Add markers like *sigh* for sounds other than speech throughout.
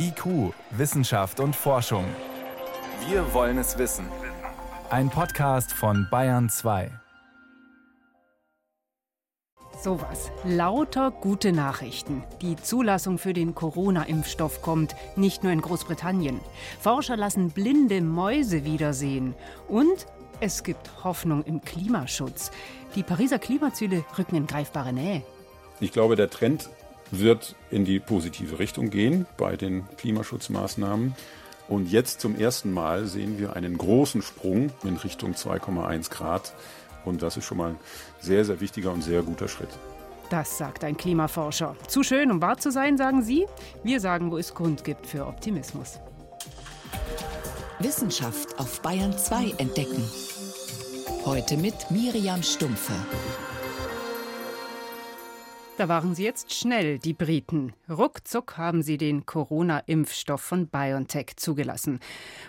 IQ, Wissenschaft und Forschung. Wir wollen es wissen. Ein Podcast von Bayern 2. Sowas. Lauter gute Nachrichten. Die Zulassung für den Corona-Impfstoff kommt, nicht nur in Großbritannien. Forscher lassen blinde Mäuse wiedersehen. Und es gibt Hoffnung im Klimaschutz. Die Pariser Klimaziele rücken in greifbare Nähe. Ich glaube, der Trend wird in die positive Richtung gehen bei den Klimaschutzmaßnahmen. Und jetzt zum ersten Mal sehen wir einen großen Sprung in Richtung 2,1 Grad. Und das ist schon mal ein sehr, sehr wichtiger und sehr guter Schritt. Das sagt ein Klimaforscher. Zu schön, um wahr zu sein, sagen Sie. Wir sagen, wo es Grund gibt für Optimismus. Wissenschaft auf Bayern 2 entdecken. Heute mit Miriam Stumpfe. Da waren sie jetzt schnell, die Briten. Ruckzuck haben sie den Corona-Impfstoff von BioNTech zugelassen.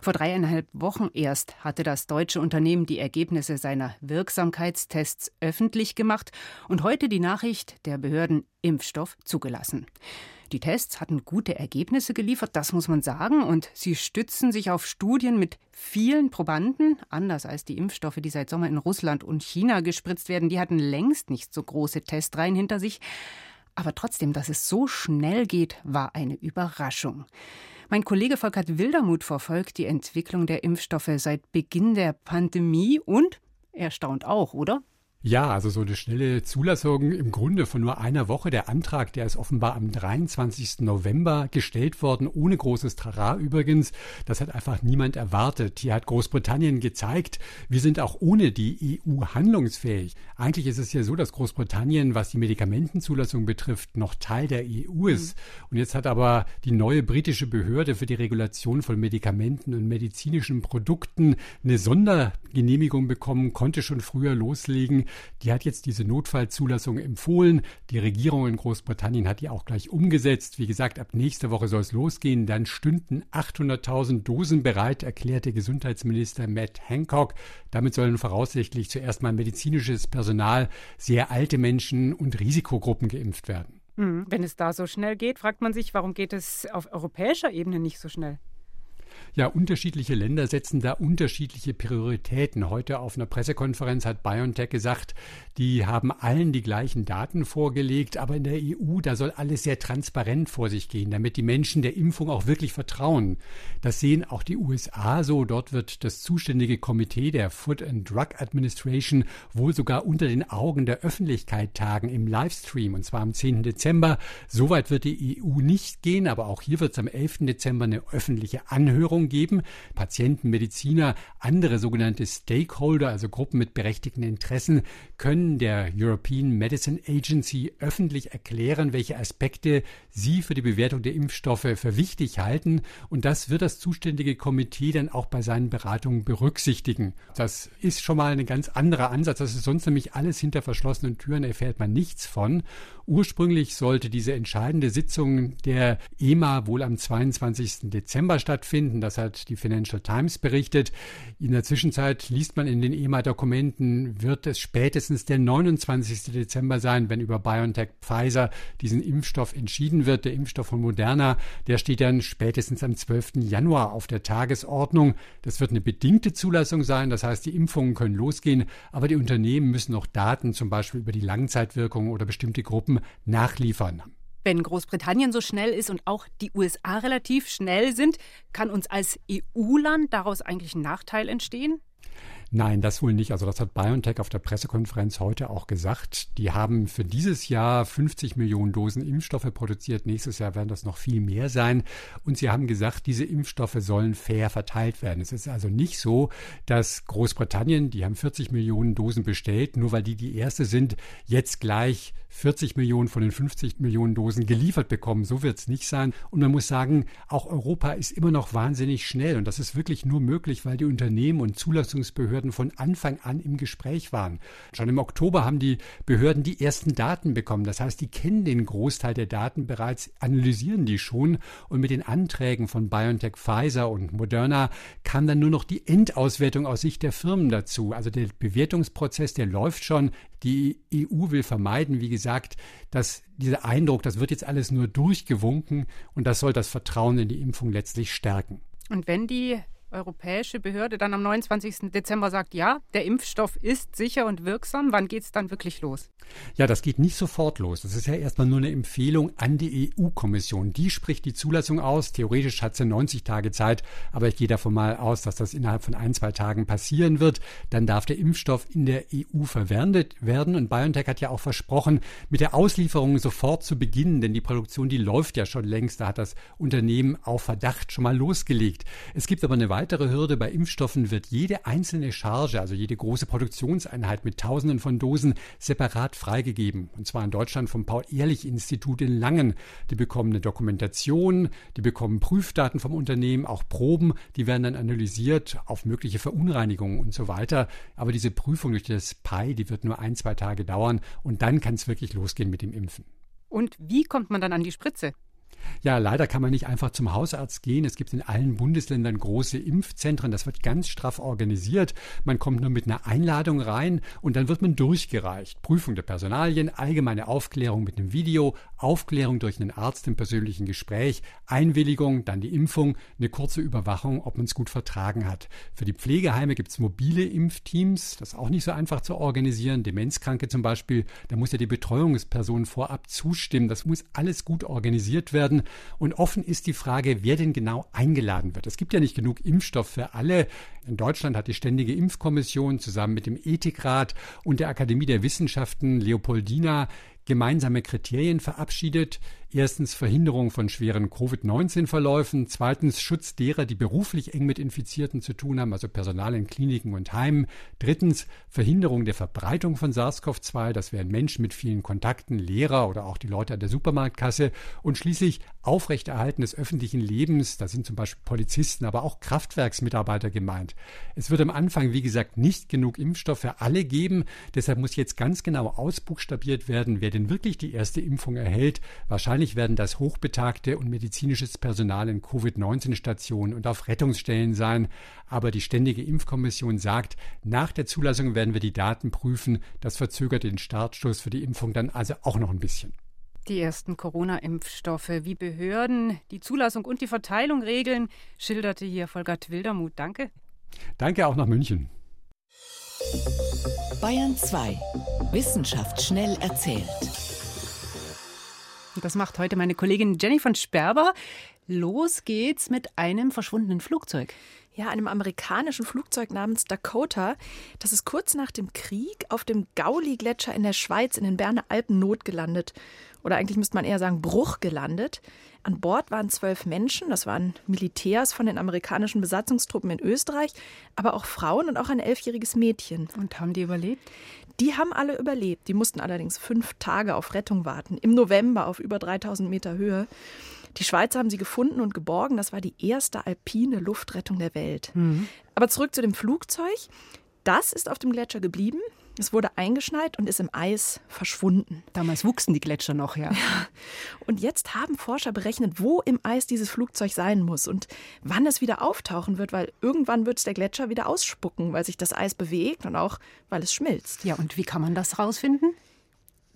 Vor dreieinhalb Wochen erst hatte das deutsche Unternehmen die Ergebnisse seiner Wirksamkeitstests öffentlich gemacht und heute die Nachricht der Behörden Impfstoff zugelassen. Die Tests hatten gute Ergebnisse geliefert, das muss man sagen, und sie stützen sich auf Studien mit vielen Probanden, anders als die Impfstoffe, die seit Sommer in Russland und China gespritzt werden. Die hatten längst nicht so große Testreihen hinter sich. Aber trotzdem, dass es so schnell geht, war eine Überraschung. Mein Kollege Volkert Wildermuth verfolgt die Entwicklung der Impfstoffe seit Beginn der Pandemie und er staunt auch, oder? Ja, also so eine schnelle Zulassung im Grunde von nur einer Woche. Der Antrag, der ist offenbar am 23. November gestellt worden, ohne großes Trara übrigens. Das hat einfach niemand erwartet. Hier hat Großbritannien gezeigt, wir sind auch ohne die EU handlungsfähig. Eigentlich ist es ja so, dass Großbritannien, was die Medikamentenzulassung betrifft, noch Teil der EU ist. Mhm. Und jetzt hat aber die neue britische Behörde für die Regulation von Medikamenten und medizinischen Produkten eine Sondergenehmigung bekommen, konnte schon früher loslegen. Die hat jetzt diese Notfallzulassung empfohlen. Die Regierung in Großbritannien hat die auch gleich umgesetzt. Wie gesagt, ab nächster Woche soll es losgehen. Dann stünden 800.000 Dosen bereit, erklärte Gesundheitsminister Matt Hancock. Damit sollen voraussichtlich zuerst mal medizinisches Personal, sehr alte Menschen und Risikogruppen geimpft werden. Hm, wenn es da so schnell geht, fragt man sich, warum geht es auf europäischer Ebene nicht so schnell? Ja, unterschiedliche Länder setzen da unterschiedliche Prioritäten. Heute auf einer Pressekonferenz hat BioNTech gesagt, die haben allen die gleichen Daten vorgelegt, aber in der EU, da soll alles sehr transparent vor sich gehen, damit die Menschen der Impfung auch wirklich vertrauen. Das sehen auch die USA so. Dort wird das zuständige Komitee der Food and Drug Administration wohl sogar unter den Augen der Öffentlichkeit tagen im Livestream, und zwar am 10. Dezember. Soweit wird die EU nicht gehen, aber auch hier wird es am 11. Dezember eine öffentliche Anhörung Förderung geben. Patienten, Mediziner, andere sogenannte Stakeholder, also Gruppen mit berechtigten Interessen, können der European Medicine Agency öffentlich erklären, welche Aspekte sie für die Bewertung der Impfstoffe für wichtig halten. Und das wird das zuständige Komitee dann auch bei seinen Beratungen berücksichtigen. Das ist schon mal ein ganz anderer Ansatz. Das ist sonst nämlich alles hinter verschlossenen Türen, erfährt man nichts von. Ursprünglich sollte diese entscheidende Sitzung der EMA wohl am 22. Dezember stattfinden. Das hat die Financial Times berichtet. In der Zwischenzeit liest man in den EMA-Dokumenten, wird es spätestens der 29. Dezember sein, wenn über BioNTech Pfizer diesen Impfstoff entschieden wird. Der Impfstoff von Moderna, der steht dann spätestens am 12. Januar auf der Tagesordnung. Das wird eine bedingte Zulassung sein. Das heißt, die Impfungen können losgehen, aber die Unternehmen müssen noch Daten zum Beispiel über die Langzeitwirkung oder bestimmte Gruppen nachliefern. Wenn Großbritannien so schnell ist und auch die USA relativ schnell sind, kann uns als EU-Land daraus eigentlich ein Nachteil entstehen? Nein, das wohl nicht. Also das hat BioNTech auf der Pressekonferenz heute auch gesagt. Die haben für dieses Jahr 50 Millionen Dosen Impfstoffe produziert. Nächstes Jahr werden das noch viel mehr sein. Und sie haben gesagt, diese Impfstoffe sollen fair verteilt werden. Es ist also nicht so, dass Großbritannien, die haben 40 Millionen Dosen bestellt, nur weil die die erste sind, jetzt gleich 40 Millionen von den 50 Millionen Dosen geliefert bekommen. So wird es nicht sein. Und man muss sagen, auch Europa ist immer noch wahnsinnig schnell. Und das ist wirklich nur möglich, weil die Unternehmen und Zulassungsbehörden Behörden von Anfang an im Gespräch waren. Schon im Oktober haben die Behörden die ersten Daten bekommen. Das heißt, die kennen den Großteil der Daten bereits, analysieren die schon und mit den Anträgen von BioNTech, Pfizer und Moderna kam dann nur noch die Endauswertung aus Sicht der Firmen dazu. Also der Bewertungsprozess, der läuft schon. Die EU will vermeiden, wie gesagt, dass dieser Eindruck, das wird jetzt alles nur durchgewunken und das soll das Vertrauen in die Impfung letztlich stärken. Und wenn die europäische Behörde dann am 29. Dezember sagt, ja, der Impfstoff ist sicher und wirksam, wann geht es dann wirklich los? Ja, das geht nicht sofort los. Das ist ja erstmal nur eine Empfehlung an die EU-Kommission. Die spricht die Zulassung aus. Theoretisch hat sie 90 Tage Zeit, aber ich gehe davon mal aus, dass das innerhalb von ein, zwei Tagen passieren wird. Dann darf der Impfstoff in der EU verwendet werden. Und BioNTech hat ja auch versprochen, mit der Auslieferung sofort zu beginnen, denn die Produktion, die läuft ja schon längst. Da hat das Unternehmen auf Verdacht schon mal losgelegt. Es gibt aber eine weitere Hürde. Bei Impfstoffen wird jede einzelne Charge, also jede große Produktionseinheit mit Tausenden von Dosen, separat freigegeben. Und zwar in Deutschland vom Paul-Ehrlich-Institut in Langen. Die bekommen eine Dokumentation, die bekommen Prüfdaten vom Unternehmen, auch Proben, die werden dann analysiert auf mögliche Verunreinigungen und so weiter. Aber diese Prüfung durch das PI, die wird nur ein, zwei Tage dauern und dann kann es wirklich losgehen mit dem Impfen. Und wie kommt man dann an die Spritze? Ja, leider kann man nicht einfach zum Hausarzt gehen. Es gibt in allen Bundesländern große Impfzentren. Das wird ganz straff organisiert. Man kommt nur mit einer Einladung rein und dann wird man durchgereicht. Prüfung der Personalien, allgemeine Aufklärung mit einem Video, Aufklärung durch einen Arzt im persönlichen Gespräch, Einwilligung, dann die Impfung, eine kurze Überwachung, ob man es gut vertragen hat. Für die Pflegeheime gibt es mobile Impfteams. Das ist auch nicht so einfach zu organisieren. Demenzkranke zum Beispiel, da muss ja die Betreuungsperson vorab zustimmen. Das muss alles gut organisiert werden werden. Und offen ist die Frage, wer denn genau eingeladen wird. Es gibt ja nicht genug Impfstoff für alle. In Deutschland hat die Ständige Impfkommission zusammen mit dem Ethikrat und der Akademie der Wissenschaften Leopoldina gemeinsame Kriterien verabschiedet. Erstens Verhinderung von schweren Covid-19-Verläufen, zweitens Schutz derer, die beruflich eng mit Infizierten zu tun haben, also Personal in Kliniken und Heimen, drittens Verhinderung der Verbreitung von SARS-CoV-2, das wären Menschen mit vielen Kontakten, Lehrer oder auch die Leute an der Supermarktkasse. Und schließlich Aufrechterhalten des öffentlichen Lebens, da sind zum Beispiel Polizisten, aber auch Kraftwerksmitarbeiter gemeint. Es wird am Anfang, wie gesagt, nicht genug Impfstoff für alle geben, deshalb muss jetzt ganz genau ausbuchstabiert werden, wer denn wirklich die erste Impfung erhält. Wahrscheinlich Wahrscheinlich werden das hochbetagte und medizinisches Personal in Covid-19-Stationen und auf Rettungsstellen sein. Aber die Ständige Impfkommission sagt, nach der Zulassung werden wir die Daten prüfen. Das verzögert den Startstoß für die Impfung dann also auch noch ein bisschen. Die ersten Corona-Impfstoffe, wie Behörden die Zulassung und die Verteilung regeln, schilderte hier Volkert Wildermuth. Danke. Danke auch nach München. Bayern 2. Wissenschaft schnell erzählt. Das macht heute meine Kollegin Jenny von Sperber. Los geht's mit einem verschwundenen Flugzeug. Ja, einem amerikanischen Flugzeug namens Dakota. Das ist kurz nach dem Krieg auf dem Gauli-Gletscher in der Schweiz in den Berner Alpen notgelandet. Oder eigentlich müsste man eher sagen Bruch gelandet. An Bord waren zwölf Menschen, das waren Militärs von den amerikanischen Besatzungstruppen in Österreich, aber auch Frauen und auch ein elfjähriges Mädchen. Und haben die überlebt? Die haben alle überlebt. Die mussten allerdings fünf Tage auf Rettung warten. Im November auf über 3000 Meter Höhe. Die Schweizer haben sie gefunden und geborgen. Das war die erste alpine Luftrettung der Welt. Mhm. Aber zurück zu dem Flugzeug. Das ist auf dem Gletscher geblieben. Es wurde eingeschneit und ist im Eis verschwunden. Damals wuchsen die Gletscher noch, ja. *laughs* ja. Und jetzt haben Forscher berechnet, wo im Eis dieses Flugzeug sein muss und wann es wieder auftauchen wird, weil irgendwann wird es der Gletscher wieder ausspucken, weil sich das Eis bewegt und auch weil es schmilzt. Ja, und wie kann man das rausfinden?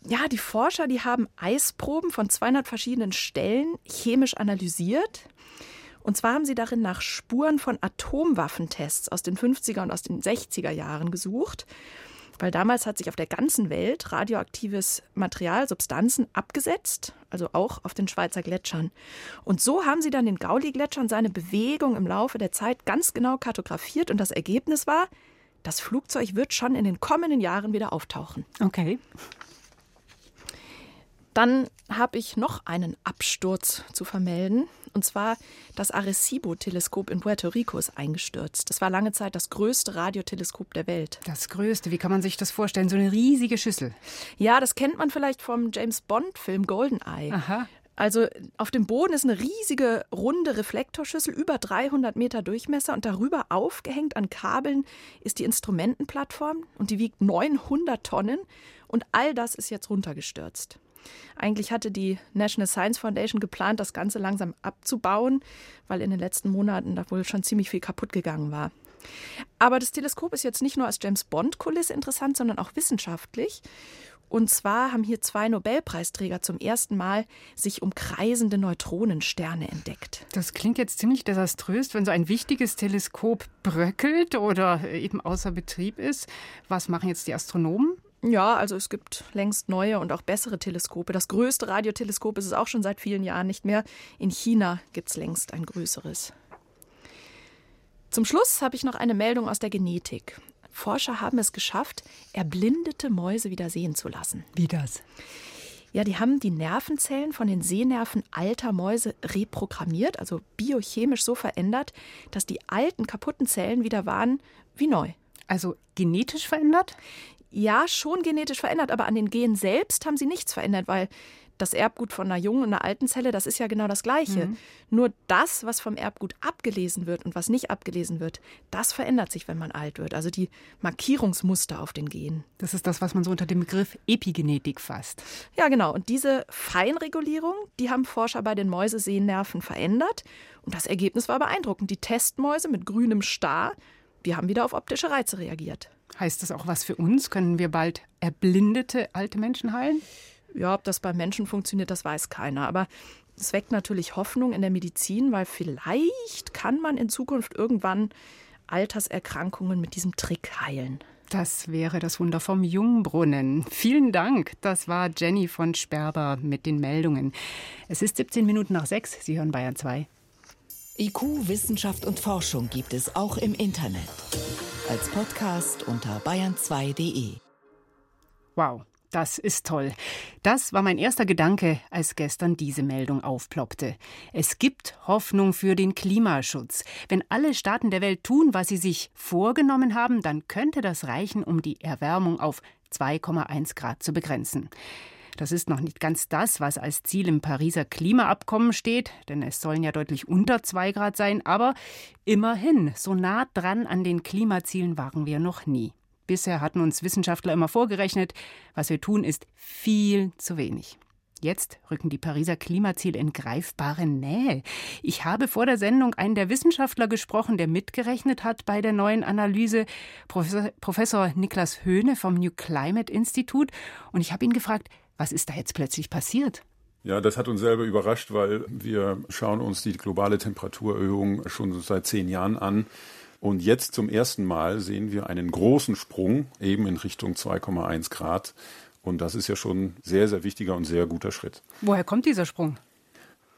Ja, die Forscher, die haben Eisproben von 200 verschiedenen Stellen chemisch analysiert. Und zwar haben sie darin nach Spuren von Atomwaffentests aus den 50er und aus den 60er Jahren gesucht weil damals hat sich auf der ganzen Welt radioaktives Material, Substanzen abgesetzt, also auch auf den Schweizer Gletschern. Und so haben sie dann den Gauli-Gletscher und seine Bewegung im Laufe der Zeit ganz genau kartografiert und das Ergebnis war, das Flugzeug wird schon in den kommenden Jahren wieder auftauchen. Okay. Dann habe ich noch einen Absturz zu vermelden. Und zwar das Arecibo-Teleskop in Puerto Rico ist eingestürzt. Das war lange Zeit das größte Radioteleskop der Welt. Das größte, wie kann man sich das vorstellen? So eine riesige Schüssel. Ja, das kennt man vielleicht vom James Bond-Film Goldeneye. Aha. Also auf dem Boden ist eine riesige runde Reflektorschüssel über 300 Meter Durchmesser und darüber aufgehängt an Kabeln ist die Instrumentenplattform und die wiegt 900 Tonnen und all das ist jetzt runtergestürzt. Eigentlich hatte die National Science Foundation geplant, das Ganze langsam abzubauen, weil in den letzten Monaten da wohl schon ziemlich viel kaputt gegangen war. Aber das Teleskop ist jetzt nicht nur als James Bond-Kulisse interessant, sondern auch wissenschaftlich. Und zwar haben hier zwei Nobelpreisträger zum ersten Mal sich um kreisende Neutronensterne entdeckt. Das klingt jetzt ziemlich desaströs, wenn so ein wichtiges Teleskop bröckelt oder eben außer Betrieb ist. Was machen jetzt die Astronomen? Ja, also es gibt längst neue und auch bessere Teleskope. Das größte Radioteleskop ist es auch schon seit vielen Jahren nicht mehr. In China gibt es längst ein größeres. Zum Schluss habe ich noch eine Meldung aus der Genetik. Forscher haben es geschafft, erblindete Mäuse wieder sehen zu lassen. Wie das? Ja, die haben die Nervenzellen von den Sehnerven alter Mäuse reprogrammiert, also biochemisch so verändert, dass die alten kaputten Zellen wieder waren wie neu. Also genetisch verändert? Ja, schon genetisch verändert, aber an den Genen selbst haben sie nichts verändert, weil das Erbgut von einer jungen und einer alten Zelle, das ist ja genau das Gleiche. Mhm. Nur das, was vom Erbgut abgelesen wird und was nicht abgelesen wird, das verändert sich, wenn man alt wird. Also die Markierungsmuster auf den Genen. Das ist das, was man so unter dem Begriff Epigenetik fasst. Ja, genau. Und diese Feinregulierung, die haben Forscher bei den Mäusesehnerven verändert. Und das Ergebnis war beeindruckend. Die Testmäuse mit grünem Star, die haben wieder auf optische Reize reagiert. Heißt das auch was für uns? Können wir bald erblindete alte Menschen heilen? Ja, ob das bei Menschen funktioniert, das weiß keiner. Aber es weckt natürlich Hoffnung in der Medizin, weil vielleicht kann man in Zukunft irgendwann Alterserkrankungen mit diesem Trick heilen. Das wäre das Wunder vom Jungbrunnen. Vielen Dank. Das war Jenny von Sperber mit den Meldungen. Es ist 17 Minuten nach sechs. Sie hören Bayern 2. IQ, Wissenschaft und Forschung gibt es auch im Internet. Als Podcast unter bayern2.de. Wow. Das ist toll. Das war mein erster Gedanke, als gestern diese Meldung aufploppte. Es gibt Hoffnung für den Klimaschutz. Wenn alle Staaten der Welt tun, was sie sich vorgenommen haben, dann könnte das reichen, um die Erwärmung auf 2,1 Grad zu begrenzen. Das ist noch nicht ganz das, was als Ziel im Pariser Klimaabkommen steht, denn es sollen ja deutlich unter 2 Grad sein, aber immerhin, so nah dran an den Klimazielen waren wir noch nie. Bisher hatten uns Wissenschaftler immer vorgerechnet, was wir tun, ist viel zu wenig. Jetzt rücken die Pariser Klimaziele in greifbare Nähe. Ich habe vor der Sendung einen der Wissenschaftler gesprochen, der mitgerechnet hat bei der neuen Analyse, Professor, Professor Niklas Höhne vom New Climate Institute. Und ich habe ihn gefragt, was ist da jetzt plötzlich passiert? Ja, das hat uns selber überrascht, weil wir schauen uns die globale Temperaturerhöhung schon seit zehn Jahren an. Und jetzt zum ersten Mal sehen wir einen großen Sprung eben in Richtung 2,1 Grad. Und das ist ja schon ein sehr, sehr wichtiger und sehr guter Schritt. Woher kommt dieser Sprung?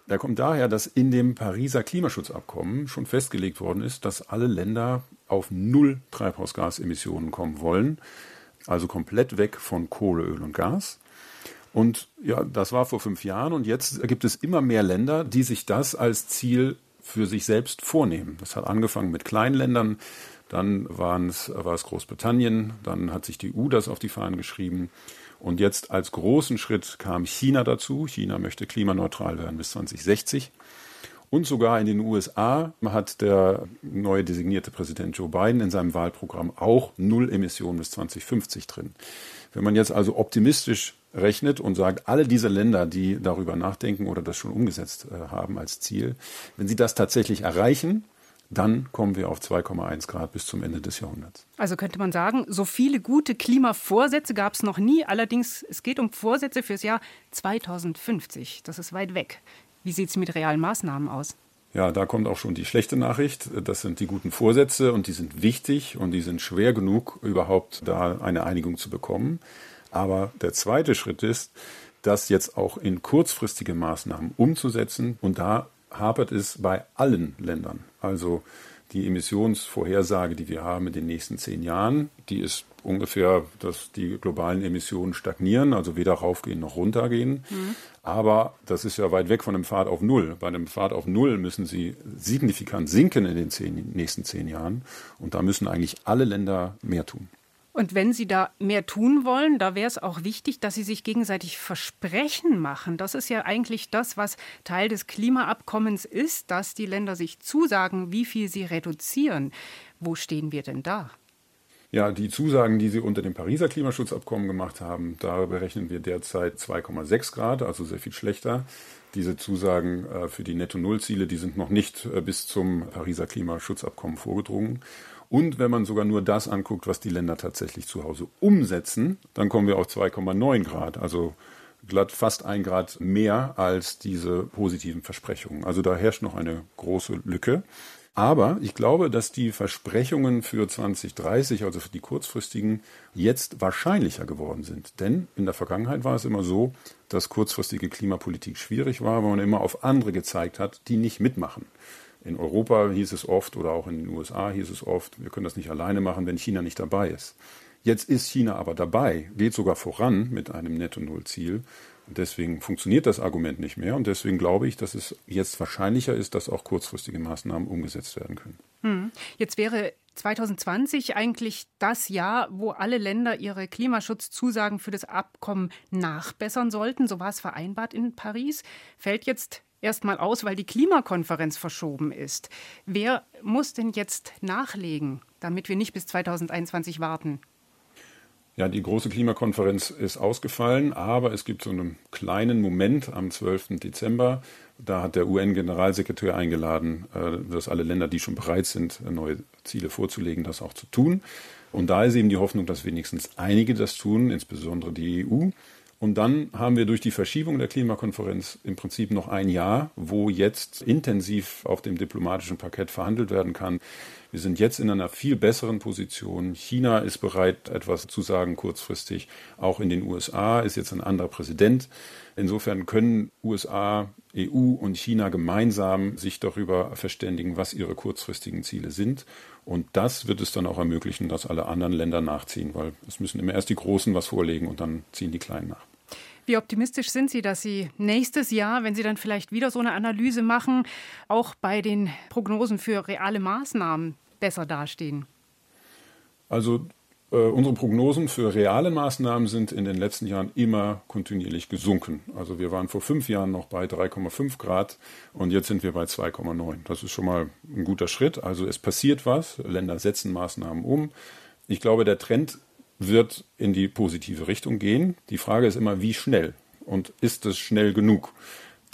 Der kommt daher, dass in dem Pariser Klimaschutzabkommen schon festgelegt worden ist, dass alle Länder auf null Treibhausgasemissionen kommen wollen. Also komplett weg von Kohle, Öl und Gas. Und ja, das war vor fünf Jahren und jetzt gibt es immer mehr Länder, die sich das als Ziel für sich selbst vornehmen. Das hat angefangen mit Kleinländern, dann waren es, war es Großbritannien, dann hat sich die EU das auf die Fahnen geschrieben. Und jetzt als großen Schritt kam China dazu. China möchte klimaneutral werden bis 2060. Und sogar in den USA hat der neue designierte Präsident Joe Biden in seinem Wahlprogramm auch Null Emissionen bis 2050 drin. Wenn man jetzt also optimistisch rechnet und sagt, alle diese Länder, die darüber nachdenken oder das schon umgesetzt äh, haben als Ziel, wenn sie das tatsächlich erreichen, dann kommen wir auf 2,1 Grad bis zum Ende des Jahrhunderts. Also könnte man sagen, so viele gute Klimavorsätze gab es noch nie. Allerdings, es geht um Vorsätze fürs Jahr 2050. Das ist weit weg. Wie sieht es mit realen Maßnahmen aus? Ja, da kommt auch schon die schlechte Nachricht. Das sind die guten Vorsätze und die sind wichtig und die sind schwer genug, überhaupt da eine Einigung zu bekommen. Aber der zweite Schritt ist, das jetzt auch in kurzfristige Maßnahmen umzusetzen. Und da hapert es bei allen Ländern. Also die Emissionsvorhersage, die wir haben in den nächsten zehn Jahren, die ist ungefähr, dass die globalen Emissionen stagnieren, also weder raufgehen noch runtergehen. Mhm. Aber das ist ja weit weg von einem Pfad auf Null. Bei einem Pfad auf Null müssen sie signifikant sinken in den zehn, nächsten zehn Jahren. Und da müssen eigentlich alle Länder mehr tun. Und wenn Sie da mehr tun wollen, da wäre es auch wichtig, dass Sie sich gegenseitig Versprechen machen. Das ist ja eigentlich das, was Teil des Klimaabkommens ist, dass die Länder sich zusagen, wie viel sie reduzieren. Wo stehen wir denn da? Ja, die Zusagen, die Sie unter dem Pariser Klimaschutzabkommen gemacht haben, da berechnen wir derzeit 2,6 Grad, also sehr viel schlechter. Diese Zusagen äh, für die Netto-Null-Ziele, die sind noch nicht äh, bis zum Pariser Klimaschutzabkommen vorgedrungen. Und wenn man sogar nur das anguckt, was die Länder tatsächlich zu Hause umsetzen, dann kommen wir auf 2,9 Grad, also glatt fast ein Grad mehr als diese positiven Versprechungen. Also da herrscht noch eine große Lücke. Aber ich glaube, dass die Versprechungen für 2030, also für die kurzfristigen, jetzt wahrscheinlicher geworden sind. Denn in der Vergangenheit war es immer so, dass kurzfristige Klimapolitik schwierig war, weil man immer auf andere gezeigt hat, die nicht mitmachen. In Europa hieß es oft oder auch in den USA hieß es oft, wir können das nicht alleine machen, wenn China nicht dabei ist. Jetzt ist China aber dabei, geht sogar voran mit einem Netto-Null-Ziel. Deswegen funktioniert das Argument nicht mehr und deswegen glaube ich, dass es jetzt wahrscheinlicher ist, dass auch kurzfristige Maßnahmen umgesetzt werden können. Hm. Jetzt wäre 2020 eigentlich das Jahr, wo alle Länder ihre Klimaschutzzusagen für das Abkommen nachbessern sollten. So war es vereinbart in Paris. Fällt jetzt erstmal aus, weil die Klimakonferenz verschoben ist. Wer muss denn jetzt nachlegen, damit wir nicht bis 2021 warten? Ja, die große Klimakonferenz ist ausgefallen, aber es gibt so einen kleinen Moment am 12. Dezember. Da hat der UN-Generalsekretär eingeladen, äh, dass alle Länder, die schon bereit sind, neue Ziele vorzulegen, das auch zu tun. Und da ist eben die Hoffnung, dass wenigstens einige das tun, insbesondere die EU. Und dann haben wir durch die Verschiebung der Klimakonferenz im Prinzip noch ein Jahr, wo jetzt intensiv auf dem diplomatischen Parkett verhandelt werden kann. Wir sind jetzt in einer viel besseren Position. China ist bereit, etwas zu sagen kurzfristig. Auch in den USA ist jetzt ein anderer Präsident. Insofern können USA, EU und China gemeinsam sich darüber verständigen, was ihre kurzfristigen Ziele sind. Und das wird es dann auch ermöglichen, dass alle anderen Länder nachziehen, weil es müssen immer erst die Großen was vorlegen und dann ziehen die Kleinen nach. Wie optimistisch sind Sie, dass Sie nächstes Jahr, wenn Sie dann vielleicht wieder so eine Analyse machen, auch bei den Prognosen für reale Maßnahmen besser dastehen? Also äh, unsere Prognosen für reale Maßnahmen sind in den letzten Jahren immer kontinuierlich gesunken. Also wir waren vor fünf Jahren noch bei 3,5 Grad und jetzt sind wir bei 2,9. Das ist schon mal ein guter Schritt. Also es passiert was, Länder setzen Maßnahmen um. Ich glaube, der Trend wird in die positive Richtung gehen. Die Frage ist immer, wie schnell und ist es schnell genug?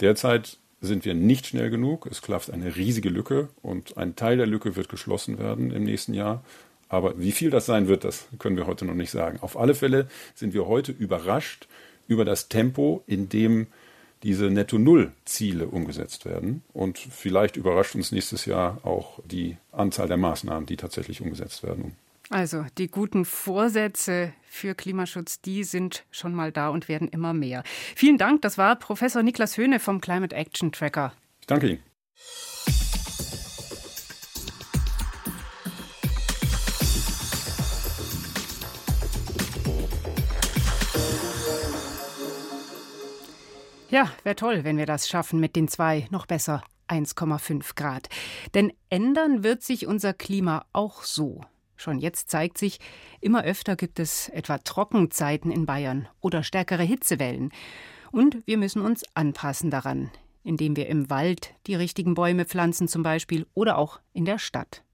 Derzeit sind wir nicht schnell genug. Es klafft eine riesige Lücke und ein Teil der Lücke wird geschlossen werden im nächsten Jahr. Aber wie viel das sein wird, das können wir heute noch nicht sagen. Auf alle Fälle sind wir heute überrascht über das Tempo, in dem diese Netto-Null-Ziele umgesetzt werden. Und vielleicht überrascht uns nächstes Jahr auch die Anzahl der Maßnahmen, die tatsächlich umgesetzt werden. Also die guten Vorsätze für Klimaschutz, die sind schon mal da und werden immer mehr. Vielen Dank, das war Professor Niklas Höhne vom Climate Action Tracker. Ich danke Ihnen. Ja, wäre toll, wenn wir das schaffen mit den zwei, noch besser 1,5 Grad. Denn ändern wird sich unser Klima auch so. Schon jetzt zeigt sich, immer öfter gibt es etwa Trockenzeiten in Bayern oder stärkere Hitzewellen. Und wir müssen uns anpassen daran, indem wir im Wald die richtigen Bäume pflanzen zum Beispiel oder auch in der Stadt.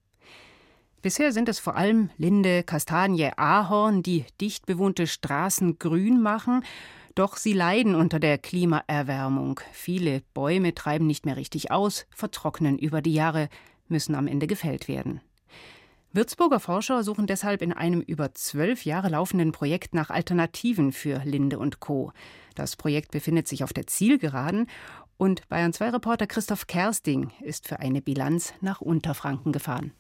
Bisher sind es vor allem Linde, Kastanie, Ahorn, die dicht bewohnte Straßen grün machen doch sie leiden unter der Klimaerwärmung. Viele Bäume treiben nicht mehr richtig aus, vertrocknen über die Jahre, müssen am Ende gefällt werden. Würzburger Forscher suchen deshalb in einem über zwölf Jahre laufenden Projekt nach Alternativen für Linde und Co. Das Projekt befindet sich auf der Zielgeraden und Bayern 2 Reporter Christoph Kersting ist für eine Bilanz nach Unterfranken gefahren.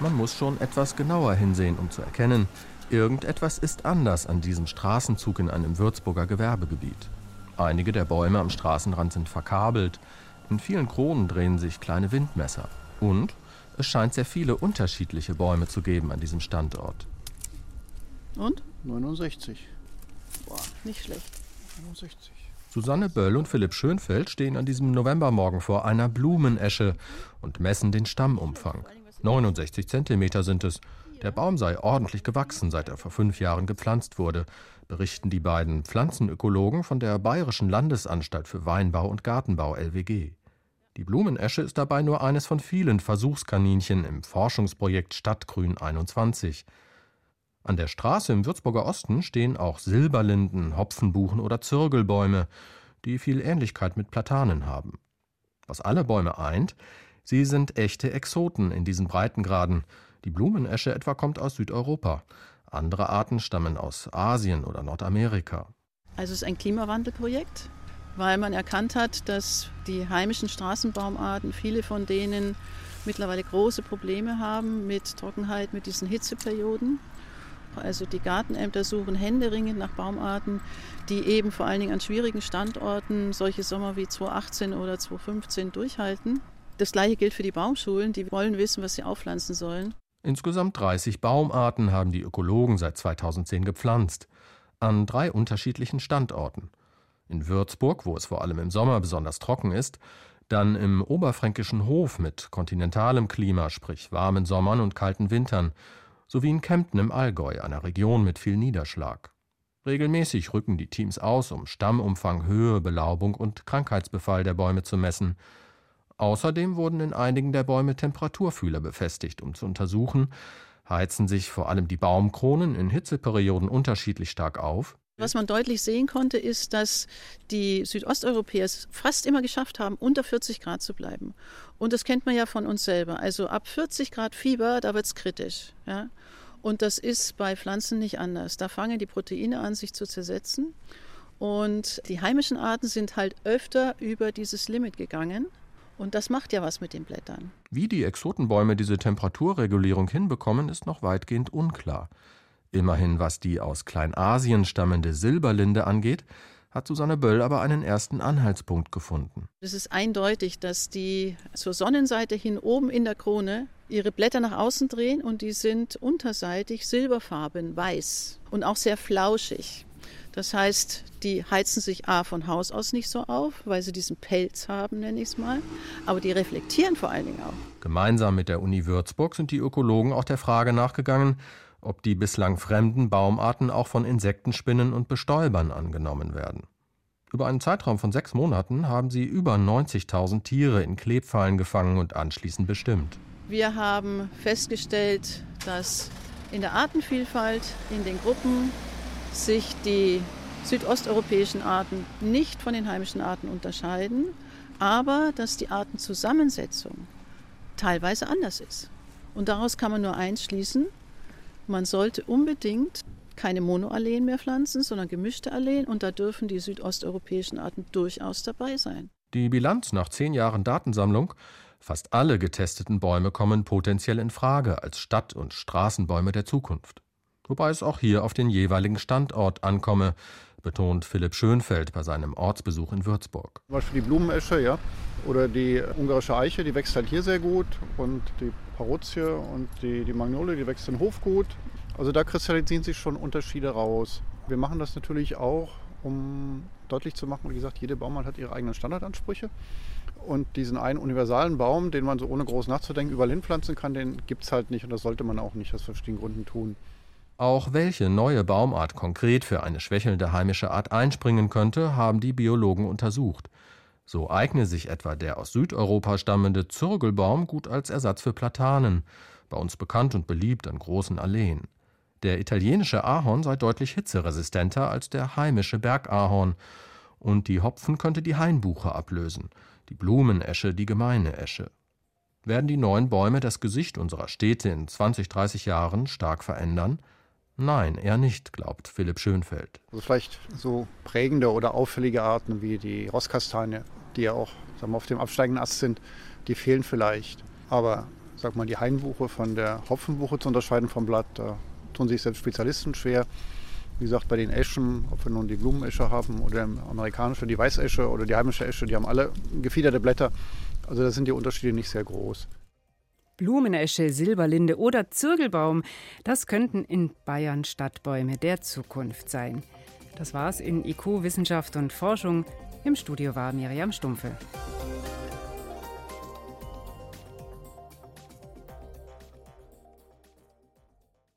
Man muss schon etwas genauer hinsehen, um zu erkennen, Irgendetwas ist anders an diesem Straßenzug in einem Würzburger Gewerbegebiet. Einige der Bäume am Straßenrand sind verkabelt, in vielen Kronen drehen sich kleine Windmesser. Und es scheint sehr viele unterschiedliche Bäume zu geben an diesem Standort. Und? 69. Boah, nicht schlecht. 69. Susanne Böll und Philipp Schönfeld stehen an diesem Novembermorgen vor einer Blumenesche und messen den Stammumfang. 69 Zentimeter sind es. Der Baum sei ordentlich gewachsen, seit er vor fünf Jahren gepflanzt wurde, berichten die beiden Pflanzenökologen von der Bayerischen Landesanstalt für Weinbau und Gartenbau LWG. Die Blumenesche ist dabei nur eines von vielen Versuchskaninchen im Forschungsprojekt Stadtgrün 21. An der Straße im Würzburger Osten stehen auch Silberlinden, Hopfenbuchen oder Zirgelbäume, die viel Ähnlichkeit mit Platanen haben. Was alle Bäume eint, sie sind echte Exoten in diesen Breitengraden. Die Blumenesche etwa kommt aus Südeuropa. Andere Arten stammen aus Asien oder Nordamerika. Also es ist ein Klimawandelprojekt, weil man erkannt hat, dass die heimischen Straßenbaumarten, viele von denen mittlerweile große Probleme haben mit Trockenheit, mit diesen Hitzeperioden. Also die Gartenämter suchen händeringend nach Baumarten, die eben vor allen Dingen an schwierigen Standorten solche Sommer wie 2018 oder 2015 durchhalten. Das gleiche gilt für die Baumschulen, die wollen wissen, was sie aufpflanzen sollen. Insgesamt 30 Baumarten haben die Ökologen seit 2010 gepflanzt, an drei unterschiedlichen Standorten. In Würzburg, wo es vor allem im Sommer besonders trocken ist, dann im oberfränkischen Hof mit kontinentalem Klima, sprich warmen Sommern und kalten Wintern, sowie in Kempten im Allgäu, einer Region mit viel Niederschlag. Regelmäßig rücken die Teams aus, um Stammumfang, Höhe, Belaubung und Krankheitsbefall der Bäume zu messen. Außerdem wurden in einigen der Bäume Temperaturfühler befestigt, um zu untersuchen, heizen sich vor allem die Baumkronen in Hitzeperioden unterschiedlich stark auf. Was man deutlich sehen konnte, ist, dass die Südosteuropäer es fast immer geschafft haben, unter 40 Grad zu bleiben. Und das kennt man ja von uns selber. Also ab 40 Grad Fieber, da wird es kritisch. Ja? Und das ist bei Pflanzen nicht anders. Da fangen die Proteine an, sich zu zersetzen. Und die heimischen Arten sind halt öfter über dieses Limit gegangen. Und das macht ja was mit den Blättern. Wie die Exotenbäume diese Temperaturregulierung hinbekommen, ist noch weitgehend unklar. Immerhin, was die aus Kleinasien stammende Silberlinde angeht, hat Susanne Böll aber einen ersten Anhaltspunkt gefunden. Es ist eindeutig, dass die zur Sonnenseite hin oben in der Krone ihre Blätter nach außen drehen und die sind unterseitig silberfarben, weiß und auch sehr flauschig. Das heißt, die heizen sich A von Haus aus nicht so auf, weil sie diesen Pelz haben, nenne ich es mal. Aber die reflektieren vor allen Dingen auch. Gemeinsam mit der Uni Würzburg sind die Ökologen auch der Frage nachgegangen, ob die bislang fremden Baumarten auch von Insektenspinnen und Bestäubern angenommen werden. Über einen Zeitraum von sechs Monaten haben sie über 90.000 Tiere in Klebfallen gefangen und anschließend bestimmt. Wir haben festgestellt, dass in der Artenvielfalt in den Gruppen sich die südosteuropäischen Arten nicht von den heimischen Arten unterscheiden, aber dass die Artenzusammensetzung teilweise anders ist. Und daraus kann man nur eins schließen, man sollte unbedingt keine Monoalleen mehr pflanzen, sondern gemischte Alleen und da dürfen die südosteuropäischen Arten durchaus dabei sein. Die Bilanz nach zehn Jahren Datensammlung Fast alle getesteten Bäume kommen potenziell in Frage als Stadt- und Straßenbäume der Zukunft. Wobei es auch hier auf den jeweiligen Standort ankomme, betont Philipp Schönfeld bei seinem Ortsbesuch in Würzburg. Zum Beispiel die Blumenesche, ja, oder die ungarische Eiche, die wächst halt hier sehr gut und die Paruzie und die, die Magnolie, die wächst in Hof gut. Also da kristallisieren sich schon Unterschiede raus. Wir machen das natürlich auch, um deutlich zu machen, wie gesagt, jede Baumart hat ihre eigenen Standardansprüche. Und diesen einen universalen Baum, den man so ohne groß nachzudenken überall hinpflanzen kann, den gibt es halt nicht und das sollte man auch nicht aus verschiedenen Gründen tun. Auch welche neue Baumart konkret für eine schwächelnde heimische Art einspringen könnte, haben die Biologen untersucht. So eigne sich etwa der aus Südeuropa stammende Zirgelbaum gut als Ersatz für Platanen, bei uns bekannt und beliebt an großen Alleen. Der italienische Ahorn sei deutlich hitzeresistenter als der heimische Bergahorn, und die Hopfen könnte die Hainbuche ablösen, die Blumenesche die gemeine Esche. Werden die neuen Bäume das Gesicht unserer Städte in 20, 30 Jahren stark verändern? Nein, eher nicht, glaubt Philipp Schönfeld. Also vielleicht so prägende oder auffällige Arten wie die Rosskastanie, die ja auch sagen wir, auf dem absteigenden Ast sind, die fehlen vielleicht. Aber sag mal, die Hainbuche von der Hopfenbuche zu unterscheiden vom Blatt, da tun sich selbst Spezialisten schwer. Wie gesagt, bei den Eschen, ob wir nun die Blumenesche haben oder die amerikanische, die Weißesche oder die heimische Esche, die haben alle gefiederte Blätter. Also da sind die Unterschiede nicht sehr groß. Blumenesche, Silberlinde oder Zirgelbaum, das könnten in Bayern Stadtbäume der Zukunft sein. Das war's in IQ Wissenschaft und Forschung. Im Studio war Miriam Stumpfe.